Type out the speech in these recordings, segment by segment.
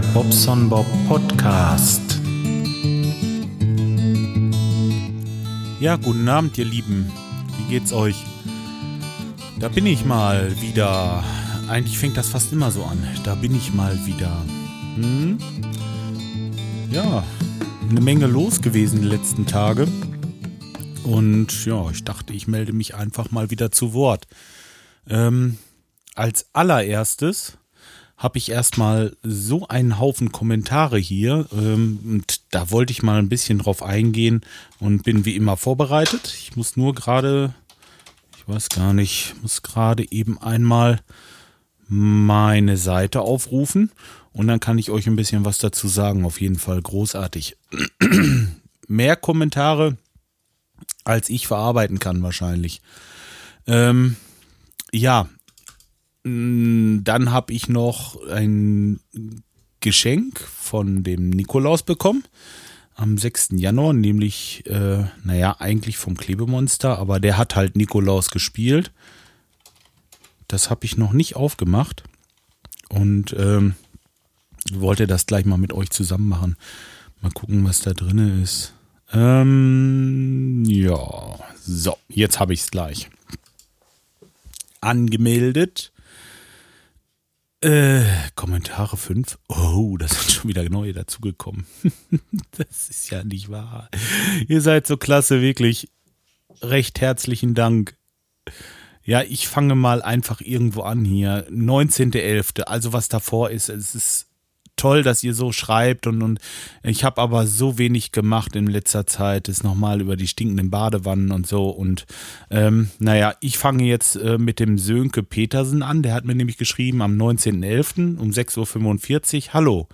Bobson Bob Podcast. Ja, guten Abend, ihr Lieben. Wie geht's euch? Da bin ich mal wieder. Eigentlich fängt das fast immer so an. Da bin ich mal wieder. Hm? Ja, eine Menge los gewesen die letzten Tage. Und ja, ich dachte, ich melde mich einfach mal wieder zu Wort. Ähm, als allererstes habe ich erstmal so einen Haufen Kommentare hier ähm, und da wollte ich mal ein bisschen drauf eingehen und bin wie immer vorbereitet. Ich muss nur gerade, ich weiß gar nicht, muss gerade eben einmal meine Seite aufrufen und dann kann ich euch ein bisschen was dazu sagen. Auf jeden Fall großartig. Mehr Kommentare, als ich verarbeiten kann wahrscheinlich. Ähm, ja, dann habe ich noch ein Geschenk von dem Nikolaus bekommen am 6. Januar, nämlich, äh, naja, eigentlich vom Klebemonster, aber der hat halt Nikolaus gespielt. Das habe ich noch nicht aufgemacht und ähm, wollte das gleich mal mit euch zusammen machen. Mal gucken, was da drin ist. Ähm, ja, so, jetzt habe ich es gleich. Angemeldet. Äh, Kommentare 5. Oh, da sind schon wieder neue dazugekommen. das ist ja nicht wahr. Ihr seid so klasse, wirklich. Recht herzlichen Dank. Ja, ich fange mal einfach irgendwo an hier. 19.11. Also was davor ist, es ist toll, dass ihr so schreibt und, und ich habe aber so wenig gemacht in letzter Zeit, ist nochmal über die stinkenden Badewannen und so und ähm, naja, ich fange jetzt äh, mit dem Sönke Petersen an, der hat mir nämlich geschrieben am 19.11. um 6.45 Uhr, hallo,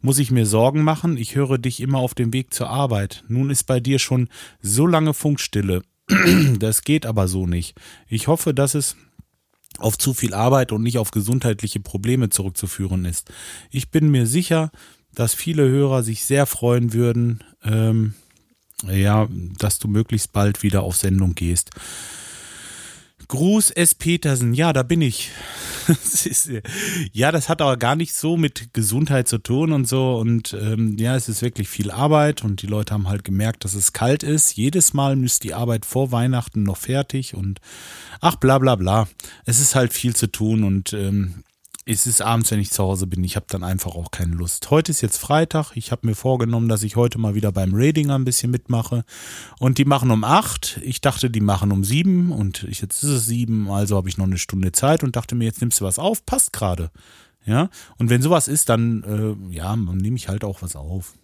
muss ich mir Sorgen machen? Ich höre dich immer auf dem Weg zur Arbeit. Nun ist bei dir schon so lange Funkstille. Das geht aber so nicht. Ich hoffe, dass es auf zu viel Arbeit und nicht auf gesundheitliche Probleme zurückzuführen ist. Ich bin mir sicher, dass viele Hörer sich sehr freuen würden, ähm, ja, dass du möglichst bald wieder auf Sendung gehst. Gruß S. Petersen, ja, da bin ich. ja, das hat aber gar nicht so mit Gesundheit zu tun und so. Und ähm, ja, es ist wirklich viel Arbeit und die Leute haben halt gemerkt, dass es kalt ist. Jedes Mal müsst die Arbeit vor Weihnachten noch fertig und ach bla bla bla. Es ist halt viel zu tun und ähm, es ist abends, wenn ich zu Hause bin. Ich habe dann einfach auch keine Lust. Heute ist jetzt Freitag. Ich habe mir vorgenommen, dass ich heute mal wieder beim Radinger ein bisschen mitmache. Und die machen um acht. Ich dachte, die machen um sieben. Und jetzt ist es sieben. Also habe ich noch eine Stunde Zeit und dachte mir, jetzt nimmst du was auf. Passt gerade. Ja. Und wenn sowas ist, dann, äh, ja, nehme ich halt auch was auf.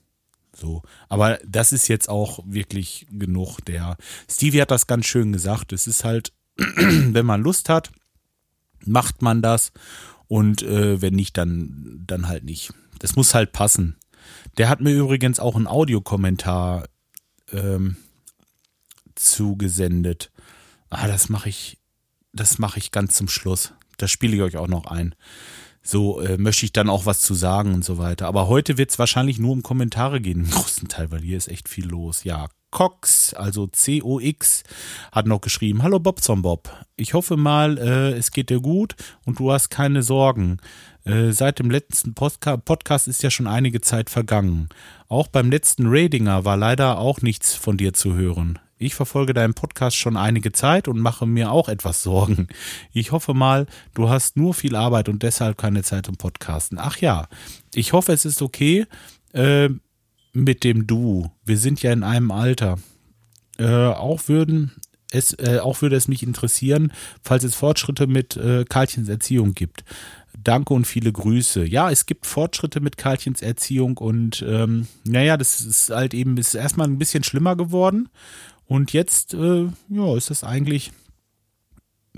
So. Aber das ist jetzt auch wirklich genug. Der Stevie hat das ganz schön gesagt. Es ist halt, wenn man Lust hat, macht man das. Und äh, wenn nicht, dann, dann halt nicht. Das muss halt passen. Der hat mir übrigens auch einen Audiokommentar ähm, zugesendet. Ah, das mache ich, das mache ich ganz zum Schluss. Das spiele ich euch auch noch ein. So äh, möchte ich dann auch was zu sagen und so weiter. Aber heute wird es wahrscheinlich nur um Kommentare gehen, im großen Teil, weil hier ist echt viel los. Ja, Cox, also C-O-X, hat noch geschrieben: Hallo Bobson Bob. Ich hoffe mal, äh, es geht dir gut und du hast keine Sorgen. Äh, seit dem letzten Postka Podcast ist ja schon einige Zeit vergangen. Auch beim letzten Radinger war leider auch nichts von dir zu hören. Ich verfolge deinen Podcast schon einige Zeit und mache mir auch etwas Sorgen. Ich hoffe mal, du hast nur viel Arbeit und deshalb keine Zeit zum Podcasten. Ach ja, ich hoffe, es ist okay. Äh, mit dem Du. Wir sind ja in einem Alter. Äh, auch würden es, äh, auch würde es mich interessieren, falls es Fortschritte mit äh, Karlchens Erziehung gibt. Danke und viele Grüße. Ja, es gibt Fortschritte mit Karlchens Erziehung und ähm, naja, das ist halt eben ist erstmal ein bisschen schlimmer geworden. Und jetzt, äh, ja, ist das eigentlich,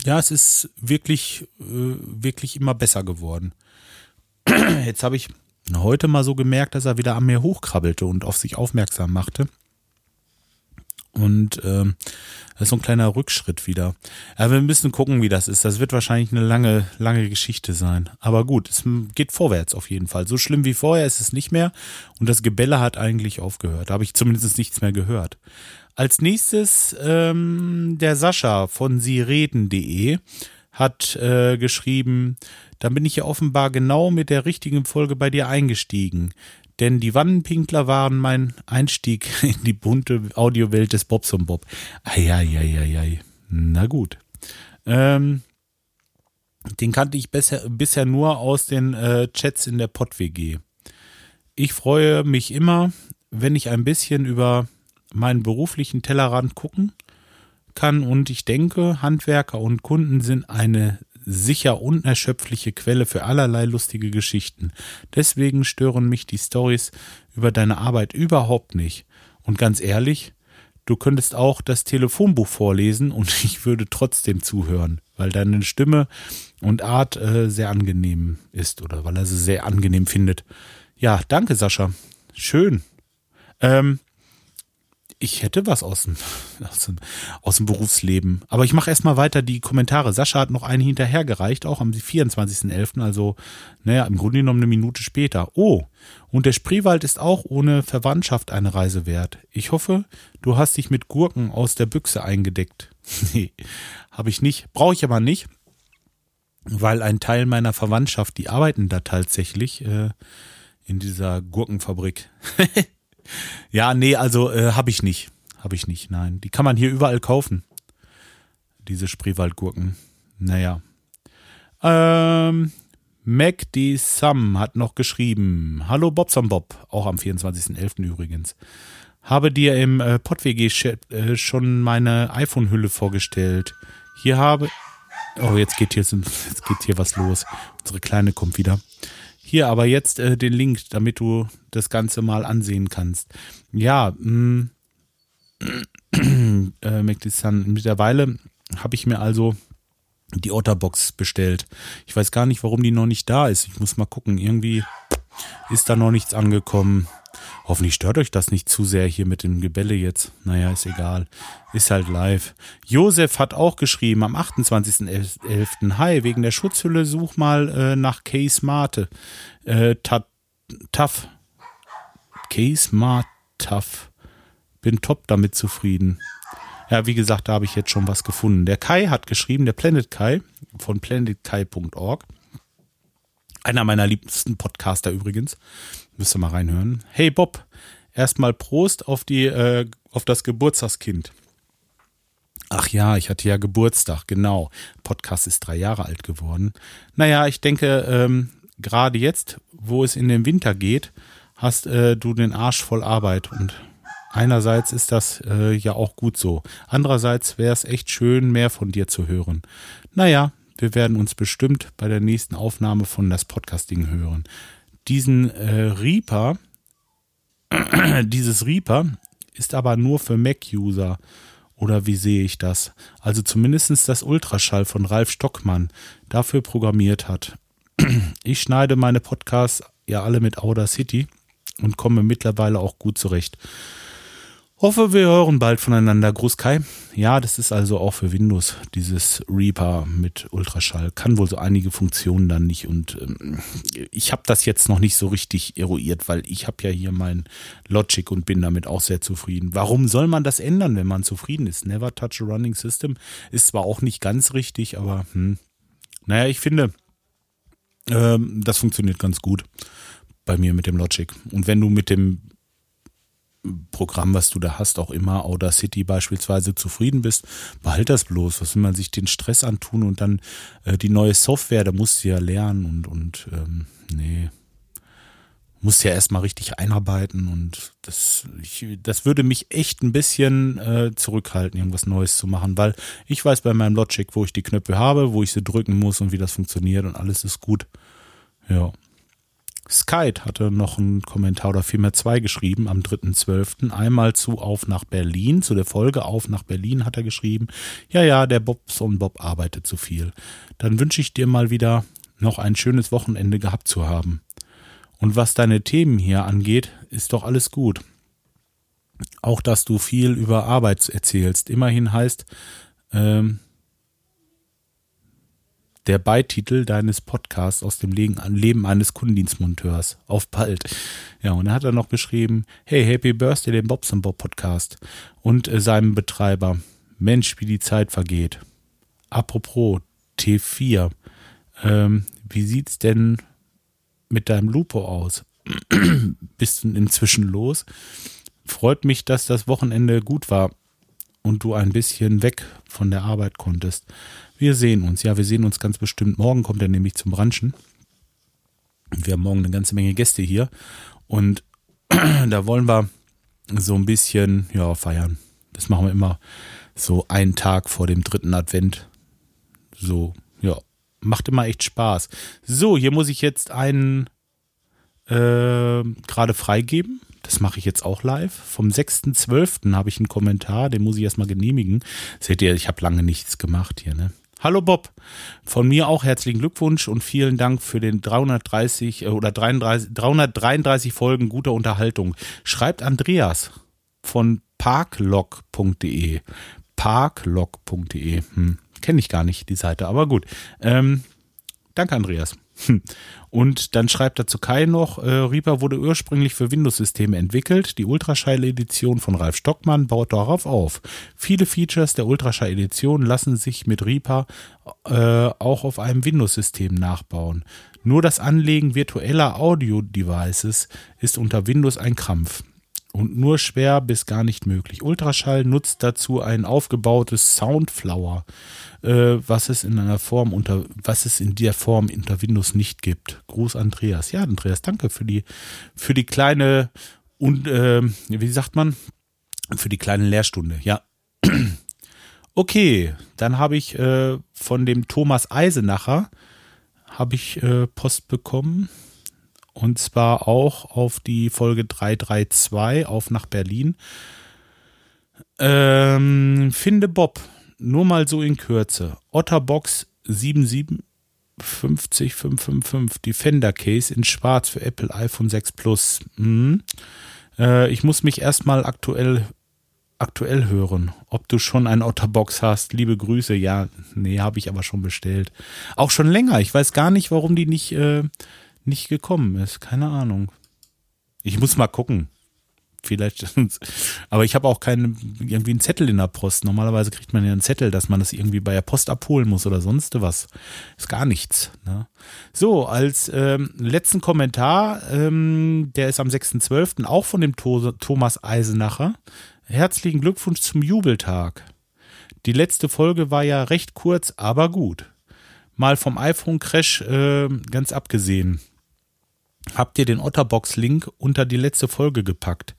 ja, es ist wirklich, äh, wirklich immer besser geworden. Jetzt habe ich heute mal so gemerkt, dass er wieder an mir hochkrabbelte und auf sich aufmerksam machte. Und ähm, das ist so ein kleiner Rückschritt wieder. Aber wir müssen gucken, wie das ist. Das wird wahrscheinlich eine lange, lange Geschichte sein. Aber gut, es geht vorwärts auf jeden Fall. So schlimm wie vorher ist es nicht mehr. Und das Gebälle hat eigentlich aufgehört. Da habe ich zumindest nichts mehr gehört. Als nächstes ähm, der Sascha von siereden.de hat äh, geschrieben, dann bin ich ja offenbar genau mit der richtigen Folge bei dir eingestiegen. Denn die Wannenpinkler waren mein Einstieg in die bunte Audiowelt des Bobs und Bob. Eieieiei. Na gut. Ähm, den kannte ich bisher, bisher nur aus den äh, Chats in der Pott-WG. Ich freue mich immer, wenn ich ein bisschen über meinen beruflichen Tellerrand gucken kann und ich denke, Handwerker und Kunden sind eine sicher unerschöpfliche Quelle für allerlei lustige Geschichten. Deswegen stören mich die Stories über deine Arbeit überhaupt nicht. Und ganz ehrlich, du könntest auch das Telefonbuch vorlesen und ich würde trotzdem zuhören, weil deine Stimme und Art äh, sehr angenehm ist oder weil er sie sehr angenehm findet. Ja, danke, Sascha. Schön. Ähm, ich hätte was aus dem, aus dem, aus dem Berufsleben. Aber ich mache erstmal weiter die Kommentare. Sascha hat noch einen hinterhergereicht, auch am 24.11., also naja, im Grunde genommen eine Minute später. Oh, und der Spreewald ist auch ohne Verwandtschaft eine Reise wert. Ich hoffe, du hast dich mit Gurken aus der Büchse eingedeckt. nee, habe ich nicht. Brauche ich aber nicht, weil ein Teil meiner Verwandtschaft, die arbeiten da tatsächlich äh, in dieser Gurkenfabrik. Ja, nee, also äh, habe ich nicht. Habe ich nicht, nein. Die kann man hier überall kaufen. Diese Spreewaldgurken. Naja. Ähm, Mac D. Sam hat noch geschrieben. Hallo Bobson Bob, auch am 24.11. übrigens. Habe dir im äh, PodWG äh, schon meine iPhone-Hülle vorgestellt. Hier habe. Oh, jetzt geht hier, jetzt geht hier was los. Unsere Kleine kommt wieder. Hier aber jetzt äh, den Link, damit du das Ganze mal ansehen kannst. Ja, mh, mm, äh, mittlerweile habe ich mir also die Otterbox bestellt. Ich weiß gar nicht, warum die noch nicht da ist. Ich muss mal gucken. Irgendwie ist da noch nichts angekommen. Hoffentlich stört euch das nicht zu sehr hier mit dem Gebälle jetzt. Naja, ist egal. Ist halt live. Josef hat auch geschrieben am 28.11. Hi, wegen der Schutzhülle such mal äh, nach Case Mate. Äh, tough. Case Mate tough. Bin top damit zufrieden. Ja, wie gesagt, da habe ich jetzt schon was gefunden. Der Kai hat geschrieben, der Planet Kai von planetkai.org. Einer meiner liebsten Podcaster übrigens. Müsst ihr mal reinhören. Hey Bob, erstmal Prost auf die, äh, auf das Geburtstagskind. Ach ja, ich hatte ja Geburtstag, genau. Podcast ist drei Jahre alt geworden. Naja, ich denke, ähm, gerade jetzt, wo es in den Winter geht, hast äh, du den Arsch voll Arbeit und einerseits ist das äh, ja auch gut so. Andererseits wäre es echt schön, mehr von dir zu hören. Naja, wir werden uns bestimmt bei der nächsten Aufnahme von das Podcasting hören diesen äh, Reaper, dieses Reaper ist aber nur für Mac-User. Oder wie sehe ich das? Also zumindest das Ultraschall von Ralf Stockmann dafür programmiert hat. Ich schneide meine Podcasts ja alle mit Audacity und komme mittlerweile auch gut zurecht. Hoffe, wir hören bald voneinander. Gruß Kai. Ja, das ist also auch für Windows, dieses Reaper mit Ultraschall. Kann wohl so einige Funktionen dann nicht. Und ähm, ich habe das jetzt noch nicht so richtig eruiert, weil ich habe ja hier mein Logic und bin damit auch sehr zufrieden. Warum soll man das ändern, wenn man zufrieden ist? Never touch a running system ist zwar auch nicht ganz richtig, aber hm. naja, ich finde, ähm, das funktioniert ganz gut bei mir mit dem Logic. Und wenn du mit dem Programm, was du da hast, auch immer Audacity beispielsweise zufrieden bist, behalt das bloß. Was will man sich den Stress antun und dann äh, die neue Software, da musst du ja lernen und, und ähm, nee, musst ja erstmal richtig einarbeiten und das, ich, das würde mich echt ein bisschen äh, zurückhalten, irgendwas Neues zu machen, weil ich weiß bei meinem Logic, wo ich die Knöpfe habe, wo ich sie drücken muss und wie das funktioniert und alles ist gut. Ja. Skype hatte noch einen Kommentar oder vielmehr zwei geschrieben am 3.12. Einmal zu Auf nach Berlin, zu der Folge Auf nach Berlin hat er geschrieben. Ja, ja, der Bobson Bob arbeitet zu viel. Dann wünsche ich dir mal wieder noch ein schönes Wochenende gehabt zu haben. Und was deine Themen hier angeht, ist doch alles gut. Auch, dass du viel über Arbeit erzählst. Immerhin heißt, ähm, der Beititel deines Podcasts aus dem Leben eines Kundendienstmonteurs. Auf bald. Ja, und er hat dann noch geschrieben, hey, Happy Birthday, dem Bobs Bob Podcast. Und äh, seinem Betreiber, Mensch, wie die Zeit vergeht. Apropos, T4. Ähm, wie sieht's denn mit deinem Lupo aus? Bist du inzwischen los? Freut mich, dass das Wochenende gut war und du ein bisschen weg von der Arbeit konntest. Wir sehen uns. Ja, wir sehen uns ganz bestimmt. Morgen kommt er nämlich zum Branchen. Wir haben morgen eine ganze Menge Gäste hier und da wollen wir so ein bisschen ja, feiern. Das machen wir immer so einen Tag vor dem dritten Advent. So, ja, macht immer echt Spaß. So, hier muss ich jetzt einen äh, gerade freigeben. Das mache ich jetzt auch live. Vom 6.12. habe ich einen Kommentar, den muss ich erstmal genehmigen. Seht ihr, ich habe lange nichts gemacht hier, ne? Hallo Bob, von mir auch herzlichen Glückwunsch und vielen Dank für den 330 äh, oder 33, 333 Folgen guter Unterhaltung. Schreibt Andreas von parklog.de. Parklog.de. Hm, Kenne ich gar nicht, die Seite, aber gut. Ähm, danke, Andreas. Und dann schreibt er zu Kai noch, äh, Reaper wurde ursprünglich für Windows-Systeme entwickelt. Die Ultraschall-Edition von Ralf Stockmann baut darauf auf. Viele Features der Ultraschall-Edition lassen sich mit Reaper äh, auch auf einem Windows-System nachbauen. Nur das Anlegen virtueller Audio-Devices ist unter Windows ein Krampf und nur schwer bis gar nicht möglich. Ultraschall nutzt dazu ein aufgebautes Soundflower, äh, was es in einer Form unter, was es in der Form unter Windows nicht gibt. Gruß Andreas. Ja, Andreas, danke für die, für die kleine und äh, wie sagt man, für die kleine Lehrstunde. Ja. Okay, dann habe ich äh, von dem Thomas Eisenacher habe ich äh, Post bekommen. Und zwar auch auf die Folge 332 auf nach Berlin. Ähm, finde Bob, nur mal so in Kürze. Otterbox 7750555, Defender Case in schwarz für Apple iPhone 6 Plus. Mhm. Äh, ich muss mich erstmal aktuell aktuell hören. Ob du schon ein Otterbox hast, liebe Grüße. Ja, nee, habe ich aber schon bestellt. Auch schon länger. Ich weiß gar nicht, warum die nicht äh, nicht gekommen ist. Keine Ahnung. Ich muss mal gucken. Vielleicht, aber ich habe auch keinen, irgendwie einen Zettel in der Post. Normalerweise kriegt man ja einen Zettel, dass man das irgendwie bei der Post abholen muss oder sonst was. Ist gar nichts. Ne? So, als ähm, letzten Kommentar, ähm, der ist am 6.12. auch von dem to Thomas Eisenacher. Herzlichen Glückwunsch zum Jubeltag. Die letzte Folge war ja recht kurz, aber gut. Mal vom iPhone-Crash äh, ganz abgesehen habt ihr den Otterbox-Link unter die letzte Folge gepackt.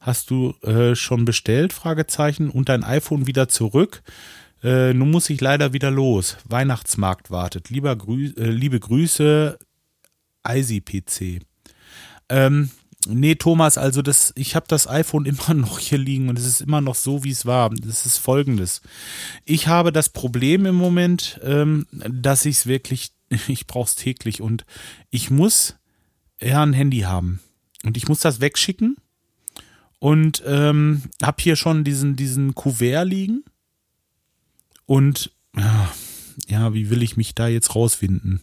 Hast du äh, schon bestellt? Fragezeichen. Und dein iPhone wieder zurück. Äh, nun muss ich leider wieder los. Weihnachtsmarkt wartet. Lieber Grü äh, liebe Grüße, ICPC. Ähm, nee, Thomas, also das, ich habe das iPhone immer noch hier liegen und es ist immer noch so, wie es war. Das ist folgendes. Ich habe das Problem im Moment, ähm, dass ich es wirklich, ich brauche es täglich und ich muss ja, ein Handy haben. Und ich muss das wegschicken und ähm, habe hier schon diesen, diesen Kuvert liegen. Und ja, ja, wie will ich mich da jetzt rausfinden?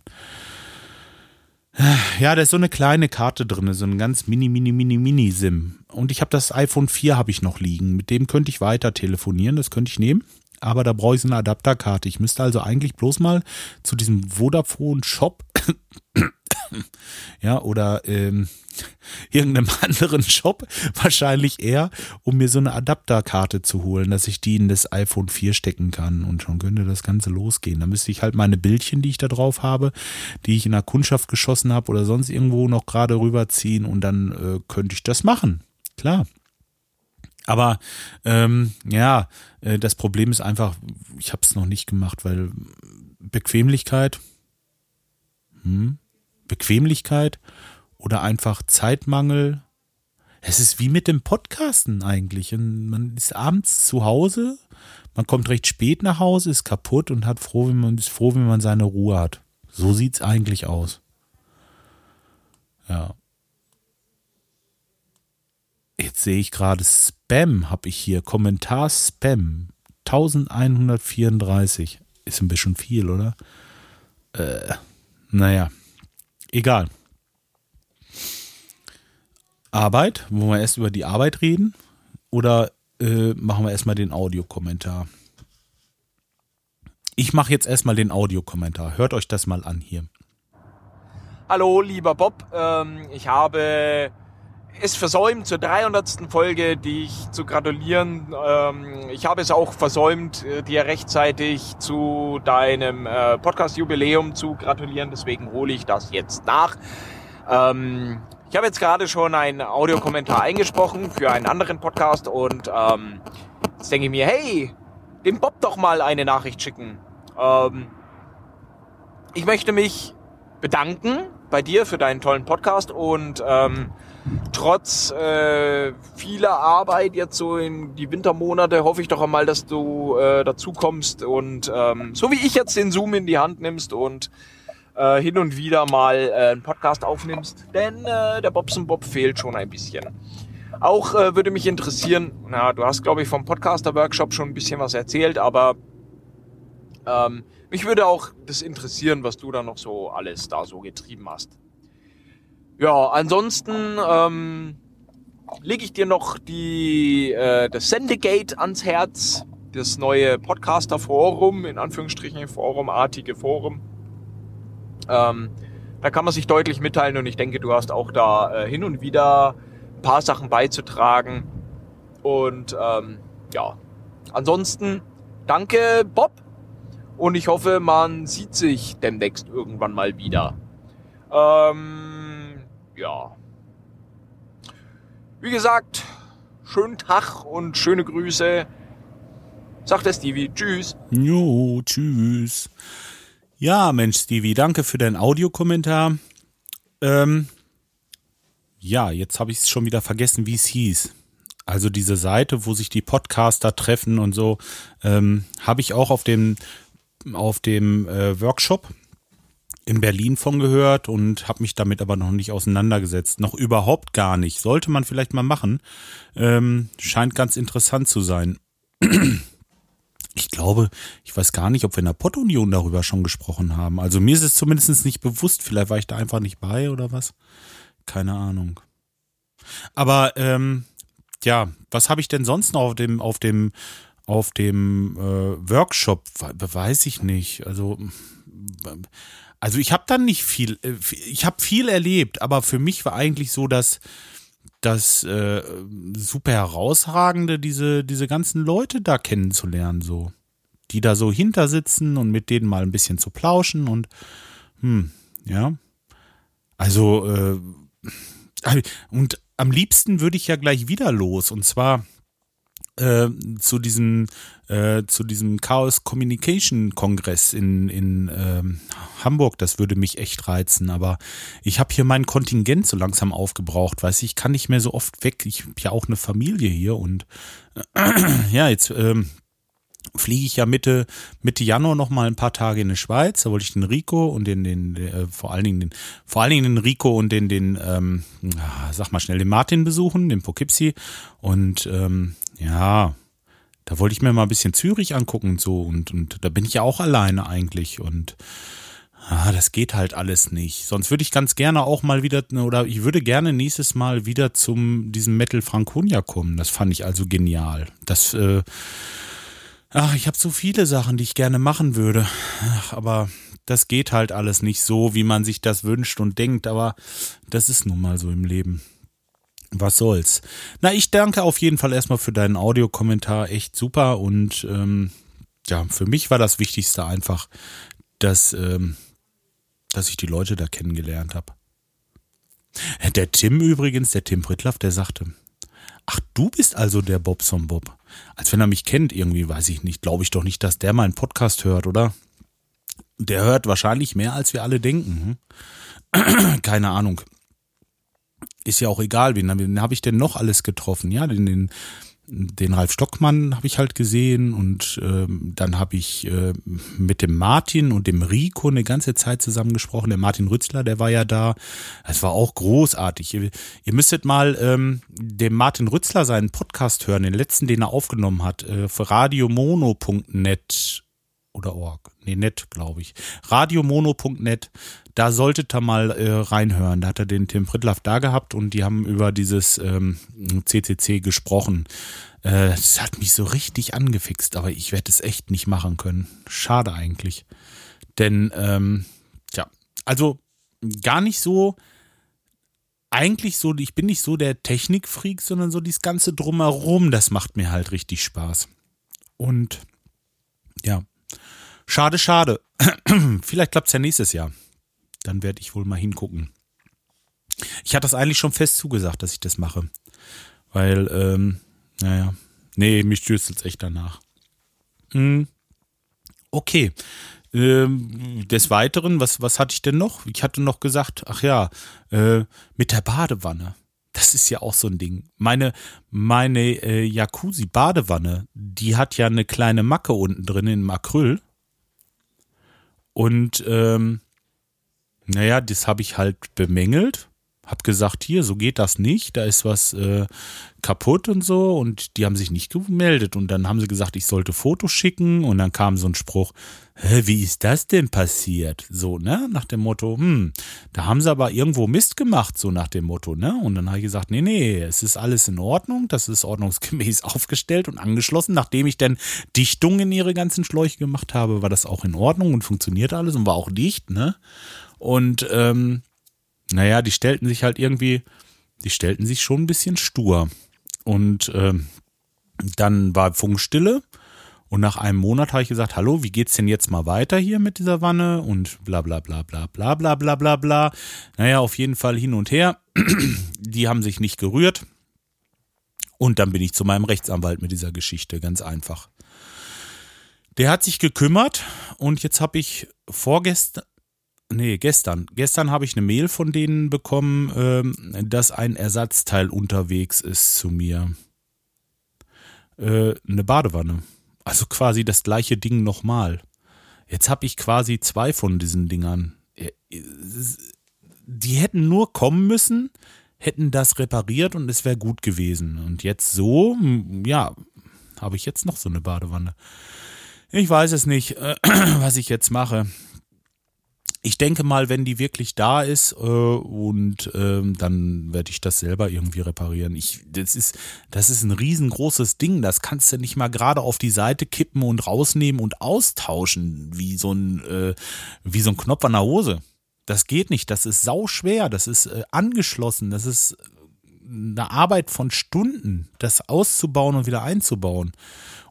Ja, da ist so eine kleine Karte drin, so ein ganz mini, mini, mini, mini SIM. Und ich habe das iPhone 4 habe ich noch liegen. Mit dem könnte ich weiter telefonieren, das könnte ich nehmen. Aber da brauche ich so eine Adapterkarte. Ich müsste also eigentlich bloß mal zu diesem Vodafone Shop ja, oder ähm, irgendeinem anderen Shop wahrscheinlich eher, um mir so eine Adapterkarte zu holen, dass ich die in das iPhone 4 stecken kann und schon könnte das Ganze losgehen. Da müsste ich halt meine Bildchen, die ich da drauf habe, die ich in der Kundschaft geschossen habe oder sonst irgendwo noch gerade rüberziehen und dann äh, könnte ich das machen. Klar. Aber ähm, ja, äh, das Problem ist einfach, ich habe es noch nicht gemacht, weil Bequemlichkeit, hm, Bequemlichkeit oder einfach Zeitmangel. Es ist wie mit dem Podcasten eigentlich. Und man ist abends zu Hause, man kommt recht spät nach Hause, ist kaputt und hat froh, wenn man ist froh, wenn man seine Ruhe hat. So sieht es eigentlich aus. Ja. Jetzt sehe ich gerade Spam, habe ich hier. Kommentar Spam. 1134. Ist ein bisschen viel, oder? Äh, naja. Egal. Arbeit, wollen wir erst über die Arbeit reden oder äh, machen wir erstmal den Audiokommentar? Ich mache jetzt erstmal den Audiokommentar. Hört euch das mal an hier. Hallo, lieber Bob. Ähm, ich habe es versäumt, zur 300. Folge dich zu gratulieren. Ähm, ich habe es auch versäumt, äh, dir rechtzeitig zu deinem äh, Podcast-Jubiläum zu gratulieren. Deswegen hole ich das jetzt nach. Ähm, ich habe jetzt gerade schon einen Audiokommentar eingesprochen für einen anderen Podcast und ähm, jetzt denke ich mir, hey, dem Bob doch mal eine Nachricht schicken. Ähm, ich möchte mich bedanken bei dir für deinen tollen Podcast und ähm, trotz äh, vieler Arbeit jetzt so in die Wintermonate hoffe ich doch einmal, dass du äh, dazu kommst und ähm, so wie ich jetzt den Zoom in die Hand nimmst und äh, hin und wieder mal äh, einen Podcast aufnimmst, denn äh, der Bobson Bob fehlt schon ein bisschen. Auch äh, würde mich interessieren, na, du hast glaube ich vom Podcaster-Workshop schon ein bisschen was erzählt, aber ähm, mich würde auch das interessieren, was du da noch so alles da so getrieben hast. Ja, ansonsten ähm, lege ich dir noch die, äh, das Sendegate ans Herz, das neue Podcaster-Forum, in Anführungsstrichen Forumartige Forum. Ähm, da kann man sich deutlich mitteilen und ich denke, du hast auch da äh, hin und wieder ein paar Sachen beizutragen. Und ähm, ja, ansonsten danke Bob und ich hoffe, man sieht sich demnächst irgendwann mal wieder. Ähm, ja. Wie gesagt, schönen Tag und schöne Grüße. Sagt der Stevie. Tschüss. Jo, tschüss. Ja, Mensch, Stevie, danke für deinen Audiokommentar. Ähm, ja, jetzt habe ich es schon wieder vergessen, wie es hieß. Also diese Seite, wo sich die Podcaster treffen und so, ähm, habe ich auch auf dem auf dem äh, Workshop in Berlin von gehört und habe mich damit aber noch nicht auseinandergesetzt. Noch überhaupt gar nicht. Sollte man vielleicht mal machen. Ähm, scheint ganz interessant zu sein. Ich glaube, ich weiß gar nicht, ob wir in der Pottunion darüber schon gesprochen haben. Also mir ist es zumindest nicht bewusst. Vielleicht war ich da einfach nicht bei oder was. Keine Ahnung. Aber ähm, ja, was habe ich denn sonst noch auf dem, auf dem, auf dem äh, Workshop? Weiß ich nicht. Also, also ich habe dann nicht viel, äh, ich habe viel erlebt, aber für mich war eigentlich so, dass das äh, super herausragende, diese, diese ganzen Leute da kennenzulernen, so. Die da so hinter sitzen und mit denen mal ein bisschen zu plauschen und, hm, ja. Also, äh, und am liebsten würde ich ja gleich wieder los. Und zwar äh, zu diesem äh, zu diesem Chaos Communication Kongress in in ähm, Hamburg. Das würde mich echt reizen. Aber ich habe hier mein Kontingent so langsam aufgebraucht. Weiß ich, kann nicht mehr so oft weg. Ich habe ja auch eine Familie hier und äh, ja jetzt ähm, fliege ich ja Mitte, Mitte Januar noch mal ein paar Tage in die Schweiz. Da wollte ich den Rico und den, den, äh, vor allen Dingen den, vor allen Dingen den Rico und den, den, ähm, sag mal schnell, den Martin besuchen, den Poughkeepsie. Und ähm, ja, da wollte ich mir mal ein bisschen Zürich angucken und so. Und, und da bin ich ja auch alleine eigentlich. Und ah, das geht halt alles nicht. Sonst würde ich ganz gerne auch mal wieder, oder ich würde gerne nächstes Mal wieder zum diesem Metal Franconia kommen. Das fand ich also genial. Das, äh, ach, ich habe so viele Sachen, die ich gerne machen würde. Ach, aber das geht halt alles nicht so, wie man sich das wünscht und denkt. Aber das ist nun mal so im Leben was soll's. Na, ich danke auf jeden Fall erstmal für deinen Audiokommentar. Echt super. Und ähm, ja, für mich war das Wichtigste einfach, dass, ähm, dass ich die Leute da kennengelernt habe. Der Tim übrigens, der Tim Pritlaff, der sagte, ach, du bist also der Bobson Bob. Als wenn er mich kennt, irgendwie, weiß ich nicht. Glaube ich doch nicht, dass der meinen Podcast hört, oder? Der hört wahrscheinlich mehr, als wir alle denken. Hm? Keine Ahnung ist ja auch egal, wen, wen habe ich denn noch alles getroffen? Ja, den, den, den Ralf Stockmann habe ich halt gesehen und ähm, dann habe ich äh, mit dem Martin und dem Rico eine ganze Zeit zusammengesprochen. Der Martin Rützler, der war ja da. Es war auch großartig. Ihr, ihr müsstet mal ähm, dem Martin Rützler seinen Podcast hören, den letzten, den er aufgenommen hat, äh, für radiomono.net oder org. Nee, net, glaube ich. Radiomono.net. Da solltet ihr mal äh, reinhören. Da hat er den Tim Pritlaff da gehabt und die haben über dieses ähm, CCC gesprochen. Äh, das hat mich so richtig angefixt, aber ich werde es echt nicht machen können. Schade eigentlich. Denn, ähm, tja, also gar nicht so, eigentlich so, ich bin nicht so der Technikfreak, sondern so dieses ganze Drumherum, das macht mir halt richtig Spaß. Und ja, schade, schade. Vielleicht klappt es ja nächstes Jahr. Dann werde ich wohl mal hingucken. Ich hatte das eigentlich schon fest zugesagt, dass ich das mache. Weil, ähm, naja, nee, mich jetzt echt danach. Hm. Okay, ähm, des Weiteren, was, was hatte ich denn noch? Ich hatte noch gesagt, ach ja, äh, mit der Badewanne. Das ist ja auch so ein Ding. Meine, meine äh, Jacuzzi-Badewanne, die hat ja eine kleine Macke unten drin im Acryl. Und ähm, naja, das habe ich halt bemängelt hab gesagt, hier, so geht das nicht, da ist was äh, kaputt und so. Und die haben sich nicht gemeldet. Und dann haben sie gesagt, ich sollte Fotos schicken. Und dann kam so ein Spruch, Hä, wie ist das denn passiert? So, ne, nach dem Motto, hm, da haben sie aber irgendwo Mist gemacht, so nach dem Motto, ne, und dann habe ich gesagt, nee, nee, es ist alles in Ordnung, das ist ordnungsgemäß aufgestellt und angeschlossen, nachdem ich dann Dichtungen in ihre ganzen Schläuche gemacht habe, war das auch in Ordnung und funktioniert alles und war auch dicht, ne, und ähm, naja, die stellten sich halt irgendwie, die stellten sich schon ein bisschen stur. Und ähm, dann war Funkstille. Und nach einem Monat habe ich gesagt, hallo, wie geht's denn jetzt mal weiter hier mit dieser Wanne? Und bla bla bla bla bla bla bla bla bla. Naja, auf jeden Fall hin und her. Die haben sich nicht gerührt. Und dann bin ich zu meinem Rechtsanwalt mit dieser Geschichte, ganz einfach. Der hat sich gekümmert und jetzt habe ich vorgestern, nee, gestern. Gestern habe ich eine Mail von denen bekommen, ähm, dass ein Ersatzteil unterwegs ist zu mir. Äh, eine Badewanne. Also quasi das gleiche Ding nochmal. Jetzt habe ich quasi zwei von diesen Dingern. Äh, die hätten nur kommen müssen, hätten das repariert und es wäre gut gewesen. Und jetzt so, ja, habe ich jetzt noch so eine Badewanne. Ich weiß es nicht, äh, was ich jetzt mache ich denke mal, wenn die wirklich da ist äh, und ähm, dann werde ich das selber irgendwie reparieren. Ich, das ist, das ist ein riesengroßes Ding. Das kannst du nicht mal gerade auf die Seite kippen und rausnehmen und austauschen wie so ein, äh, wie so ein Knopf an der Hose. Das geht nicht. Das ist sau schwer. Das ist äh, angeschlossen. Das ist eine Arbeit von Stunden, das auszubauen und wieder einzubauen.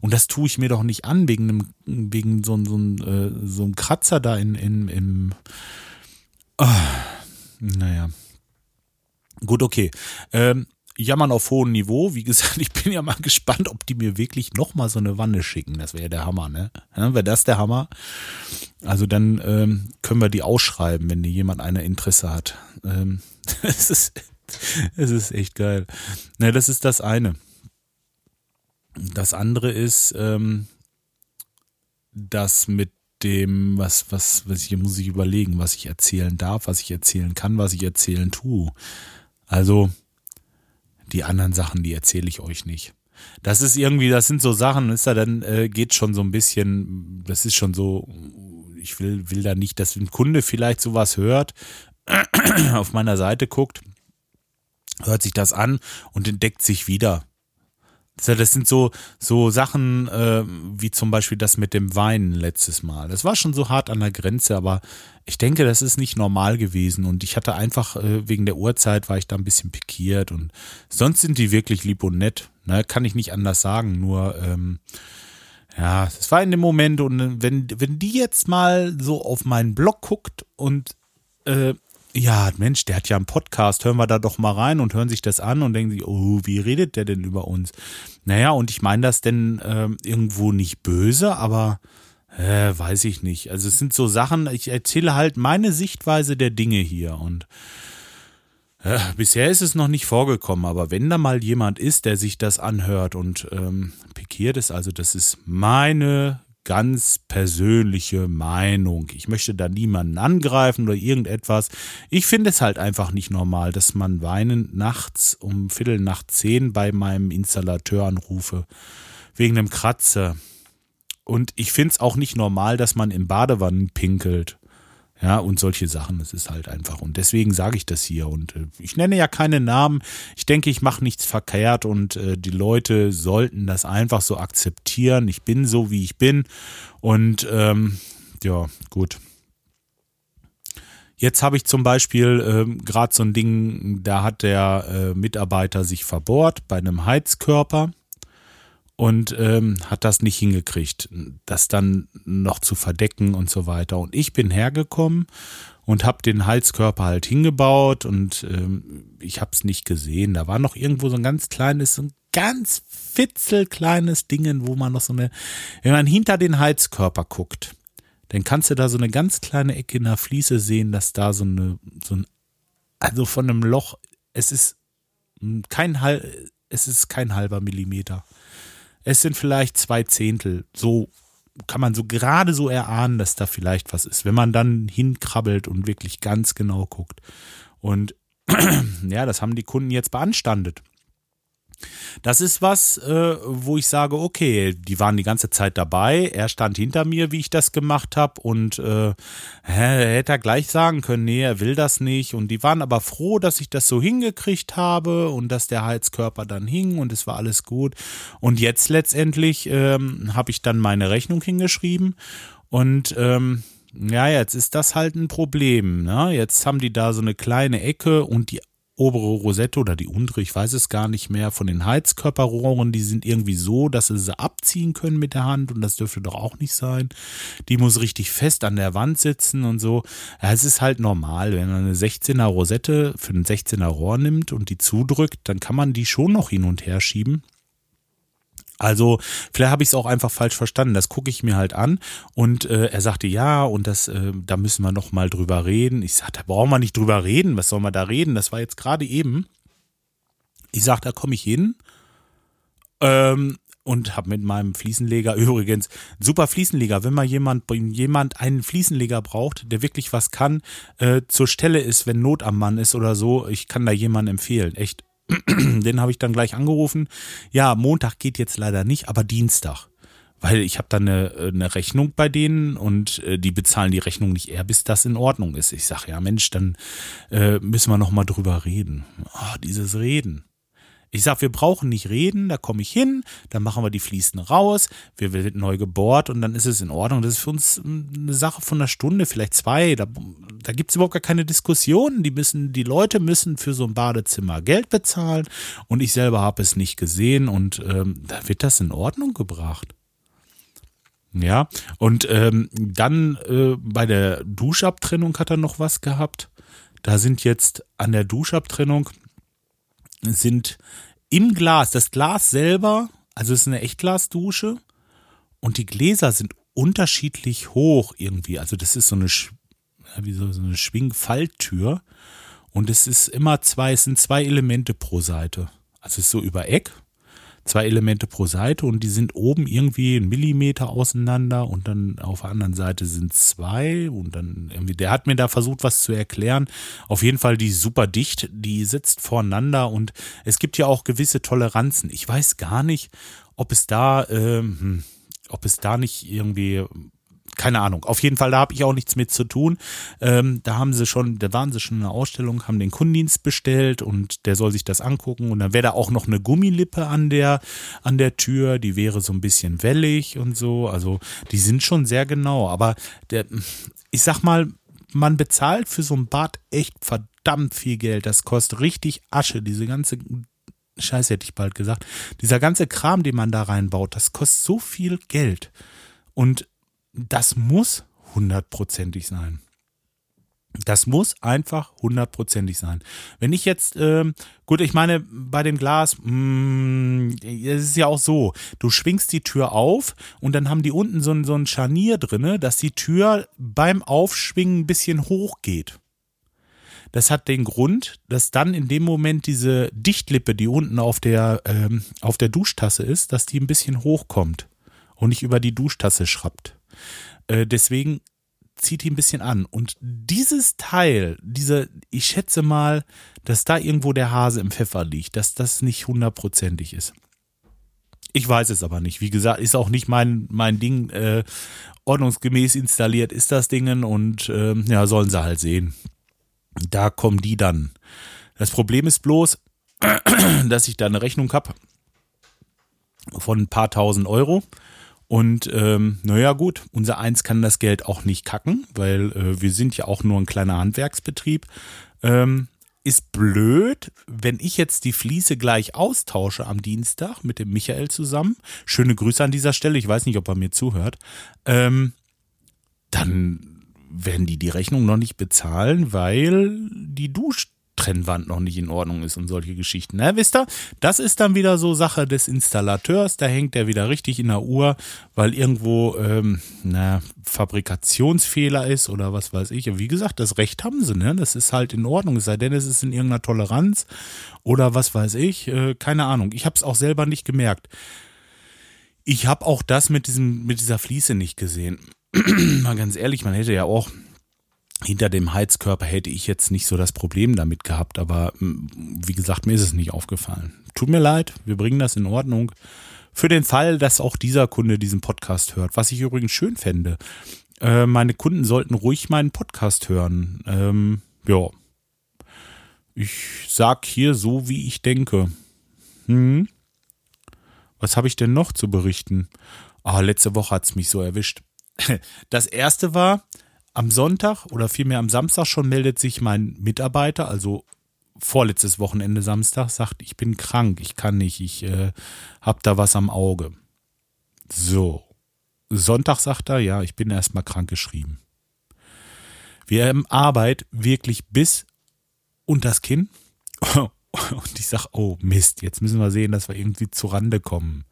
Und das tue ich mir doch nicht an, wegen einem, wegen so, so, äh, so einem Kratzer da in, in, im. Oh, naja. Gut, okay. Ähm, jammern auf hohem Niveau. Wie gesagt, ich bin ja mal gespannt, ob die mir wirklich nochmal so eine Wanne schicken. Das wäre ja der Hammer, ne? Ja, wäre das der Hammer? Also dann ähm, können wir die ausschreiben, wenn jemand eine Interesse hat. Ähm, es ist, es ist echt geil. Ne, das ist das eine. Das andere ist, ähm, das mit dem, was, was, was ich muss ich überlegen, was ich erzählen darf, was ich erzählen kann, was ich erzählen tue. Also, die anderen Sachen, die erzähle ich euch nicht. Das ist irgendwie, das sind so Sachen, ist da dann, äh, geht schon so ein bisschen, das ist schon so, ich will, will da nicht, dass ein Kunde vielleicht sowas hört, auf meiner Seite guckt, hört sich das an und entdeckt sich wieder. Das sind so, so Sachen äh, wie zum Beispiel das mit dem Weinen letztes Mal. Das war schon so hart an der Grenze, aber ich denke, das ist nicht normal gewesen. Und ich hatte einfach, äh, wegen der Uhrzeit war ich da ein bisschen pikiert. Und sonst sind die wirklich lieb und nett. Ne? Kann ich nicht anders sagen. Nur, ähm, ja, es war in dem Moment. Und wenn, wenn die jetzt mal so auf meinen Blog guckt und äh, ja, Mensch, der hat ja einen Podcast, hören wir da doch mal rein und hören sich das an und denken sich, oh, wie redet der denn über uns? Naja, und ich meine das denn äh, irgendwo nicht böse, aber äh, weiß ich nicht. Also es sind so Sachen, ich erzähle halt meine Sichtweise der Dinge hier und äh, bisher ist es noch nicht vorgekommen, aber wenn da mal jemand ist, der sich das anhört und ähm, pikiert ist, also das ist meine ganz persönliche Meinung. Ich möchte da niemanden angreifen oder irgendetwas. Ich finde es halt einfach nicht normal, dass man weinend nachts um Viertel nach zehn bei meinem Installateur anrufe. Wegen einem Kratzer. und ich finde es auch nicht normal, dass man in Badewannen pinkelt. Ja, und solche Sachen, das ist halt einfach. Und deswegen sage ich das hier. Und äh, ich nenne ja keine Namen. Ich denke, ich mache nichts verkehrt und äh, die Leute sollten das einfach so akzeptieren. Ich bin so, wie ich bin. Und ähm, ja, gut. Jetzt habe ich zum Beispiel ähm, gerade so ein Ding, da hat der äh, Mitarbeiter sich verbohrt bei einem Heizkörper und ähm, hat das nicht hingekriegt, das dann noch zu verdecken und so weiter. Und ich bin hergekommen und habe den Heizkörper halt hingebaut und ähm, ich habe es nicht gesehen. Da war noch irgendwo so ein ganz kleines, so ein ganz fitzelkleines Ding, wo man noch so eine, wenn man hinter den Heizkörper guckt, dann kannst du da so eine ganz kleine Ecke in der Fliese sehen, dass da so eine, so ein, also von einem Loch, es ist kein es ist kein halber Millimeter. Es sind vielleicht zwei Zehntel. So kann man so gerade so erahnen, dass da vielleicht was ist, wenn man dann hinkrabbelt und wirklich ganz genau guckt. Und ja, das haben die Kunden jetzt beanstandet. Das ist was, äh, wo ich sage, okay, die waren die ganze Zeit dabei. Er stand hinter mir, wie ich das gemacht habe und äh, hätte er gleich sagen können, nee, er will das nicht. Und die waren aber froh, dass ich das so hingekriegt habe und dass der Heizkörper dann hing und es war alles gut. Und jetzt letztendlich ähm, habe ich dann meine Rechnung hingeschrieben und ähm, ja, jetzt ist das halt ein Problem. Ne? Jetzt haben die da so eine kleine Ecke und die obere Rosette oder die untere, ich weiß es gar nicht mehr, von den Heizkörperrohren, die sind irgendwie so, dass sie sie abziehen können mit der Hand und das dürfte doch auch nicht sein. Die muss richtig fest an der Wand sitzen und so. Ja, es ist halt normal, wenn man eine 16er Rosette für ein 16er Rohr nimmt und die zudrückt, dann kann man die schon noch hin und her schieben. Also vielleicht habe ich es auch einfach falsch verstanden. Das gucke ich mir halt an und äh, er sagte ja und das, äh, da müssen wir noch mal drüber reden. Ich sagte, da brauchen wir nicht drüber reden. Was soll man da reden? Das war jetzt gerade eben. Ich sagte, da komme ich hin ähm, und habe mit meinem Fliesenleger übrigens super Fliesenleger. Wenn mal jemand jemand einen Fliesenleger braucht, der wirklich was kann, äh, zur Stelle ist, wenn Not am Mann ist oder so, ich kann da jemanden empfehlen. Echt den habe ich dann gleich angerufen. Ja, Montag geht jetzt leider nicht, aber Dienstag. Weil ich habe dann eine, eine Rechnung bei denen und äh, die bezahlen die Rechnung nicht eher, bis das in Ordnung ist. Ich sage, ja Mensch, dann äh, müssen wir noch mal drüber reden. Oh, dieses Reden. Ich sag, wir brauchen nicht reden, da komme ich hin, dann machen wir die Fliesen raus, wir werden neu gebohrt und dann ist es in Ordnung. Das ist für uns eine Sache von einer Stunde, vielleicht zwei. Da, da gibt es überhaupt gar keine Diskussion. Die müssen, die Leute müssen für so ein Badezimmer Geld bezahlen und ich selber habe es nicht gesehen und ähm, da wird das in Ordnung gebracht. Ja, und ähm, dann äh, bei der Duschabtrennung hat er noch was gehabt. Da sind jetzt an der Duschabtrennung sind im Glas, das Glas selber, also es ist eine Echtglasdusche und die Gläser sind unterschiedlich hoch irgendwie. Also das ist so eine, wie so, eine Schwingfalltür und es ist immer zwei, es sind zwei Elemente pro Seite. Also es ist so über Eck zwei Elemente pro Seite und die sind oben irgendwie einen Millimeter auseinander und dann auf der anderen Seite sind zwei und dann irgendwie, der hat mir da versucht, was zu erklären. Auf jeden Fall die super dicht, die sitzt voreinander und es gibt ja auch gewisse Toleranzen. Ich weiß gar nicht, ob es da, ähm, ob es da nicht irgendwie keine Ahnung. Auf jeden Fall, da habe ich auch nichts mit zu tun. Ähm, da haben sie schon, da waren sie schon in der Ausstellung, haben den Kundendienst bestellt und der soll sich das angucken. Und dann wäre da auch noch eine Gummilippe an der, an der Tür, die wäre so ein bisschen wellig und so. Also die sind schon sehr genau. Aber der, ich sag mal, man bezahlt für so ein Bad echt verdammt viel Geld. Das kostet richtig Asche, diese ganze Scheiße hätte ich bald gesagt. Dieser ganze Kram, den man da reinbaut, das kostet so viel Geld. Und das muss hundertprozentig sein. Das muss einfach hundertprozentig sein. Wenn ich jetzt, ähm, gut, ich meine, bei dem Glas, mm, es ist ja auch so, du schwingst die Tür auf und dann haben die unten so ein, so ein Scharnier drinne, dass die Tür beim Aufschwingen ein bisschen hoch geht. Das hat den Grund, dass dann in dem Moment diese Dichtlippe, die unten auf der, ähm, auf der Duschtasse ist, dass die ein bisschen hochkommt und nicht über die Duschtasse schrappt. Äh, deswegen zieht die ein bisschen an. Und dieses Teil, diese, ich schätze mal, dass da irgendwo der Hase im Pfeffer liegt, dass das nicht hundertprozentig ist. Ich weiß es aber nicht. Wie gesagt, ist auch nicht mein, mein Ding. Äh, ordnungsgemäß installiert ist das Ding und äh, ja, sollen sie halt sehen. Da kommen die dann. Das Problem ist bloß, dass ich da eine Rechnung habe von ein paar tausend Euro. Und ähm, naja gut, unser Eins kann das Geld auch nicht kacken, weil äh, wir sind ja auch nur ein kleiner Handwerksbetrieb. Ähm, ist blöd, wenn ich jetzt die Fliese gleich austausche am Dienstag mit dem Michael zusammen. Schöne Grüße an dieser Stelle. Ich weiß nicht, ob er mir zuhört. Ähm, dann werden die die Rechnung noch nicht bezahlen, weil die Dusch Trennwand noch nicht in Ordnung ist und solche Geschichten. Na, wisst ihr, das ist dann wieder so Sache des Installateurs. Da hängt er wieder richtig in der Uhr, weil irgendwo ähm, na, Fabrikationsfehler ist oder was weiß ich. Wie gesagt, das Recht haben sie, ne? Das ist halt in Ordnung, es sei denn, es ist in irgendeiner Toleranz oder was weiß ich. Äh, keine Ahnung. Ich habe es auch selber nicht gemerkt. Ich habe auch das mit diesem mit dieser Fliese nicht gesehen. Mal ganz ehrlich, man hätte ja auch hinter dem Heizkörper hätte ich jetzt nicht so das Problem damit gehabt, aber hm, wie gesagt, mir ist es nicht aufgefallen. Tut mir leid, wir bringen das in Ordnung. Für den Fall, dass auch dieser Kunde diesen Podcast hört, was ich übrigens schön fände. Äh, meine Kunden sollten ruhig meinen Podcast hören. Ähm, ja. Ich sag hier so, wie ich denke. Hm. Was habe ich denn noch zu berichten? Ah, letzte Woche hat es mich so erwischt. Das erste war, am Sonntag oder vielmehr am Samstag schon meldet sich mein Mitarbeiter, also vorletztes Wochenende Samstag, sagt, ich bin krank, ich kann nicht, ich äh, hab da was am Auge. So. Sonntag sagt er, ja, ich bin erstmal krank geschrieben. Wir haben Arbeit wirklich bis unters Kinn. Und ich sag, oh Mist, jetzt müssen wir sehen, dass wir irgendwie zu Rande kommen.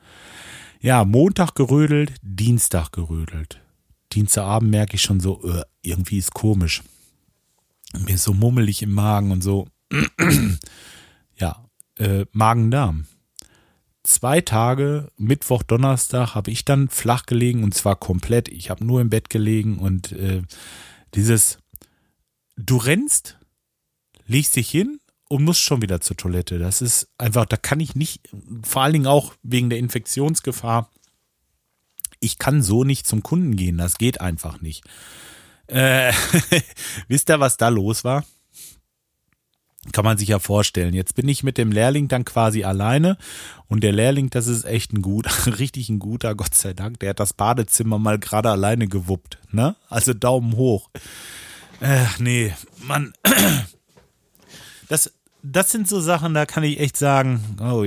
Ja, Montag gerödelt, Dienstag gerödelt. Dienstagabend merke ich schon so, uh, irgendwie ist komisch. Mir ist so mummelig im Magen und so. ja, äh, Magen-Darm. Zwei Tage, Mittwoch, Donnerstag, habe ich dann flach gelegen und zwar komplett. Ich habe nur im Bett gelegen und äh, dieses, du rennst, legst dich hin und musst schon wieder zur Toilette. Das ist einfach, da kann ich nicht, vor allen Dingen auch wegen der Infektionsgefahr, ich kann so nicht zum Kunden gehen. Das geht einfach nicht. Äh, wisst ihr, was da los war? Kann man sich ja vorstellen. Jetzt bin ich mit dem Lehrling dann quasi alleine und der Lehrling, das ist echt ein gut, richtig ein guter, Gott sei Dank. Der hat das Badezimmer mal gerade alleine gewuppt, ne? Also Daumen hoch. Äh, nee, Mann. Das, das sind so Sachen, da kann ich echt sagen, oh,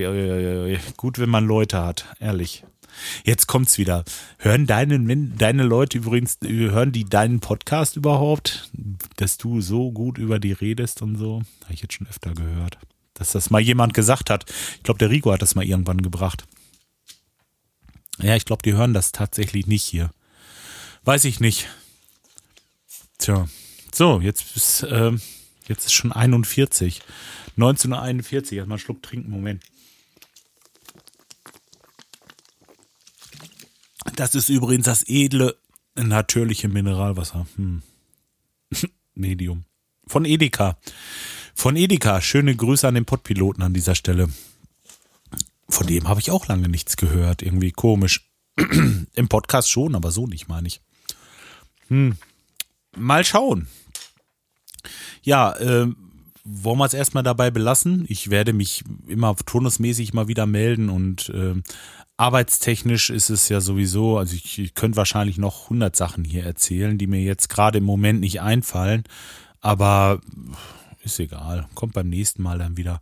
gut, wenn man Leute hat, ehrlich. Jetzt kommt's wieder. Hören deine, deine Leute übrigens, hören die deinen Podcast überhaupt? Dass du so gut über die redest und so? Habe ich jetzt schon öfter gehört. Dass das mal jemand gesagt hat. Ich glaube, der Rico hat das mal irgendwann gebracht. Ja, ich glaube, die hören das tatsächlich nicht hier. Weiß ich nicht. Tja. So, jetzt ist, äh, jetzt ist schon 41. 1941. Erstmal einen Schluck trinken. Moment. Das ist übrigens das edle, natürliche Mineralwasser. Hm. Medium. Von Edeka. Von Edeka. Schöne Grüße an den Pottpiloten an dieser Stelle. Von dem habe ich auch lange nichts gehört. Irgendwie komisch. Im Podcast schon, aber so nicht, meine ich. Hm. Mal schauen. Ja, äh, wollen wir es erstmal dabei belassen. Ich werde mich immer turnusmäßig mal wieder melden und äh, arbeitstechnisch ist es ja sowieso, also ich, ich könnte wahrscheinlich noch 100 Sachen hier erzählen, die mir jetzt gerade im Moment nicht einfallen, aber ist egal, kommt beim nächsten Mal dann wieder.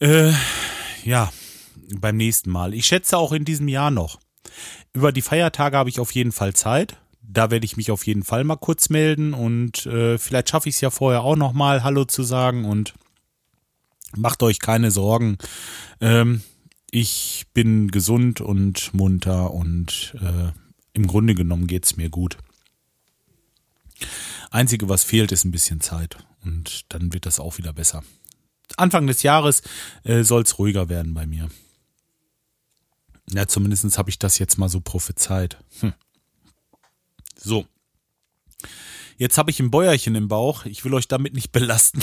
Äh, ja, beim nächsten Mal. Ich schätze auch in diesem Jahr noch. Über die Feiertage habe ich auf jeden Fall Zeit. Da werde ich mich auf jeden Fall mal kurz melden und äh, vielleicht schaffe ich es ja vorher auch noch mal Hallo zu sagen und macht euch keine Sorgen. Ähm, ich bin gesund und munter und äh, im Grunde genommen geht es mir gut. Einzige, was fehlt, ist ein bisschen Zeit und dann wird das auch wieder besser. Anfang des Jahres äh, soll es ruhiger werden bei mir. Ja, zumindest habe ich das jetzt mal so prophezeit. Hm. So. Jetzt habe ich ein Bäuerchen im Bauch. Ich will euch damit nicht belasten.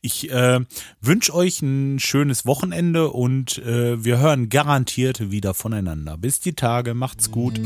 ich äh, wünsche euch ein schönes Wochenende und äh, wir hören garantiert wieder voneinander. Bis die Tage, macht's gut.